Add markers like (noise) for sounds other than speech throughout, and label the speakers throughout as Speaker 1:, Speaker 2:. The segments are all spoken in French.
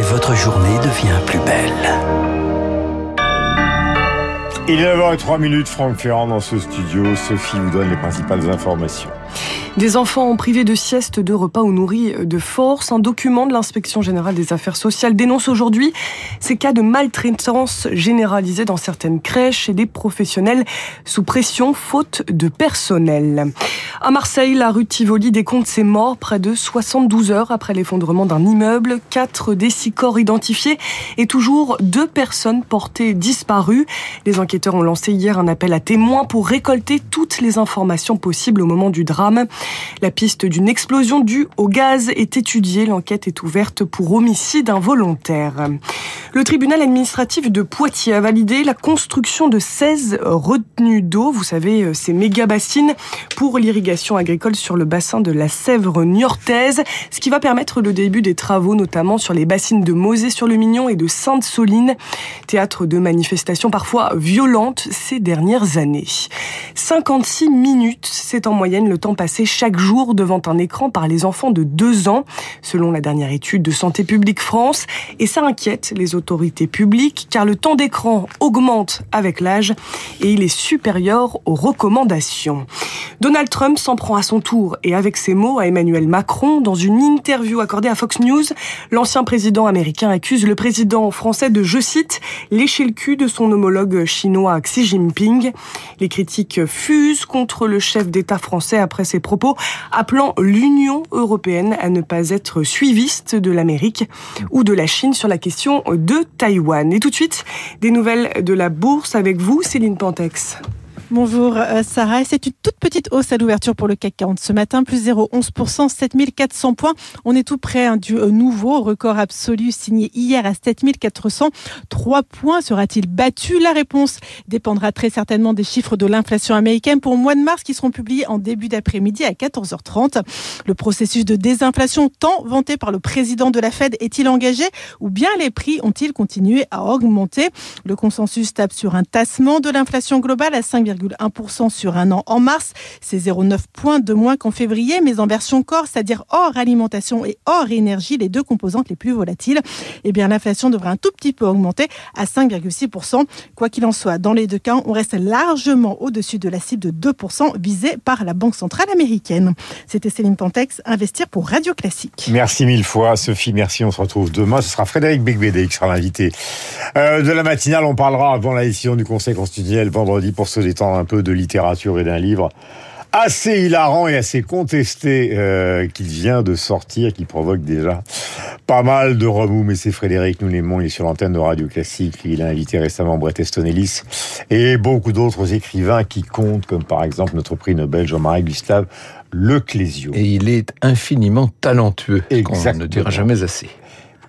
Speaker 1: et votre journée devient plus belle.
Speaker 2: Il est 9h03 minutes, Franck Ferrand dans ce studio. Sophie vous donne les principales informations.
Speaker 3: Des enfants privés de sieste, de repas ou nourris de force. Un document de l'inspection générale des affaires sociales dénonce aujourd'hui ces cas de maltraitance généralisée dans certaines crèches et des professionnels sous pression faute de personnel. À Marseille, la rue Tivoli décompte ses morts près de 72 heures après l'effondrement d'un immeuble. Quatre des six corps identifiés et toujours deux personnes portées disparues. Les enquêteurs ont lancé hier un appel à témoins pour récolter toutes les informations possibles au moment du drame. La piste d'une explosion due au gaz est étudiée. L'enquête est ouverte pour homicide involontaire. Le tribunal administratif de Poitiers a validé la construction de 16 retenues d'eau. Vous savez, ces méga bassines pour l'irrigation agricole sur le bassin de la Sèvre niortaise, ce qui va permettre le début des travaux, notamment sur les bassines de Mosée-sur-le-Mignon et de Sainte-Soline, théâtre de manifestations parfois violentes ces dernières années. 56 minutes, c'est en moyenne le temps passé chaque jour devant un écran par les enfants de 2 ans, selon la dernière étude de Santé publique France, et ça inquiète les autorités publiques car le temps d'écran augmente avec l'âge et il est supérieur aux recommandations. Donald Trump s'en prend à son tour et avec ses mots à Emmanuel Macron dans une interview accordée à Fox News, l'ancien président américain accuse le président français de, je cite, lécher le cul de son homologue chinois Xi Jinping. Les critiques fusent contre le chef d'État français après ses propos appelant l'Union européenne à ne pas être suiviste de l'Amérique ou de la Chine sur la question de Taïwan. Et tout de suite, des nouvelles de la bourse avec vous, Céline Pantex.
Speaker 4: Bonjour euh, Sarah, c'est une toute petite hausse à l'ouverture pour le CAC 40 ce matin, plus 0,11%, 7400 points. On est tout près hein, du euh, nouveau record absolu signé hier à 7403 points. Sera-t-il battu? La réponse dépendra très certainement des chiffres de l'inflation américaine pour le mois de mars qui seront publiés en début d'après-midi à 14h30. Le processus de désinflation tant vanté par le président de la Fed est-il engagé ou bien les prix ont-ils continué à augmenter? Le consensus tape sur un tassement de l'inflation globale à 5, 1% sur un an en mars. C'est 0,9 points de moins qu'en février, mais en version corps, c'est-à-dire hors alimentation et hors énergie, les deux composantes les plus volatiles, eh bien l'inflation devrait un tout petit peu augmenter à 5,6%. Quoi qu'il en soit, dans les deux cas, on reste largement au-dessus de la cible de 2% visée par la Banque centrale américaine. C'était Céline Pantex, Investir pour Radio Classique.
Speaker 2: Merci mille fois, Sophie. Merci. On se retrouve demain. Ce sera Frédéric Becbédé qui sera l'invité euh, de la matinale. On parlera avant la décision du Conseil constitutionnel vendredi pour se détendre un peu de littérature et d'un livre assez hilarant et assez contesté euh, qu'il vient de sortir, qui provoque déjà pas mal de remous. Mais c'est Frédéric, nous l'aimons, il est sur l'antenne de Radio Classique. Il a invité récemment Bret Easton Ellis et beaucoup d'autres écrivains qui comptent, comme par exemple notre prix Nobel Jean-Marie Gustave Leclésio.
Speaker 5: Et il est infiniment talentueux,
Speaker 2: Exactement.
Speaker 5: on ne dira jamais assez.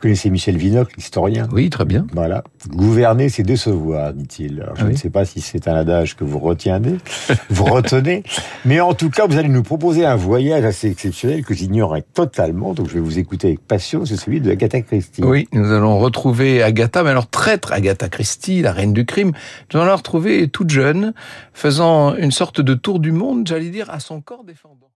Speaker 2: Vous connaissez Michel Vinocq, l'historien
Speaker 5: Oui, très bien.
Speaker 2: Voilà. Gouverner, c'est décevoir, dit-il. Je
Speaker 5: Ah oui
Speaker 2: ne sais pas si c'est un adage que vous retiendez, (laughs) vous retenez, mais en tout cas, vous allez nous proposer un voyage assez exceptionnel que j'ignorais totalement, donc je vais vous écouter avec passion, c'est celui de Agatha Christie.
Speaker 5: Oui, nous allons retrouver Agatha, mais alors traître Agatha Christie, la reine du crime. Nous allons la retrouver toute jeune, faisant une sorte de tour du monde, j'allais dire, à son corps défendant.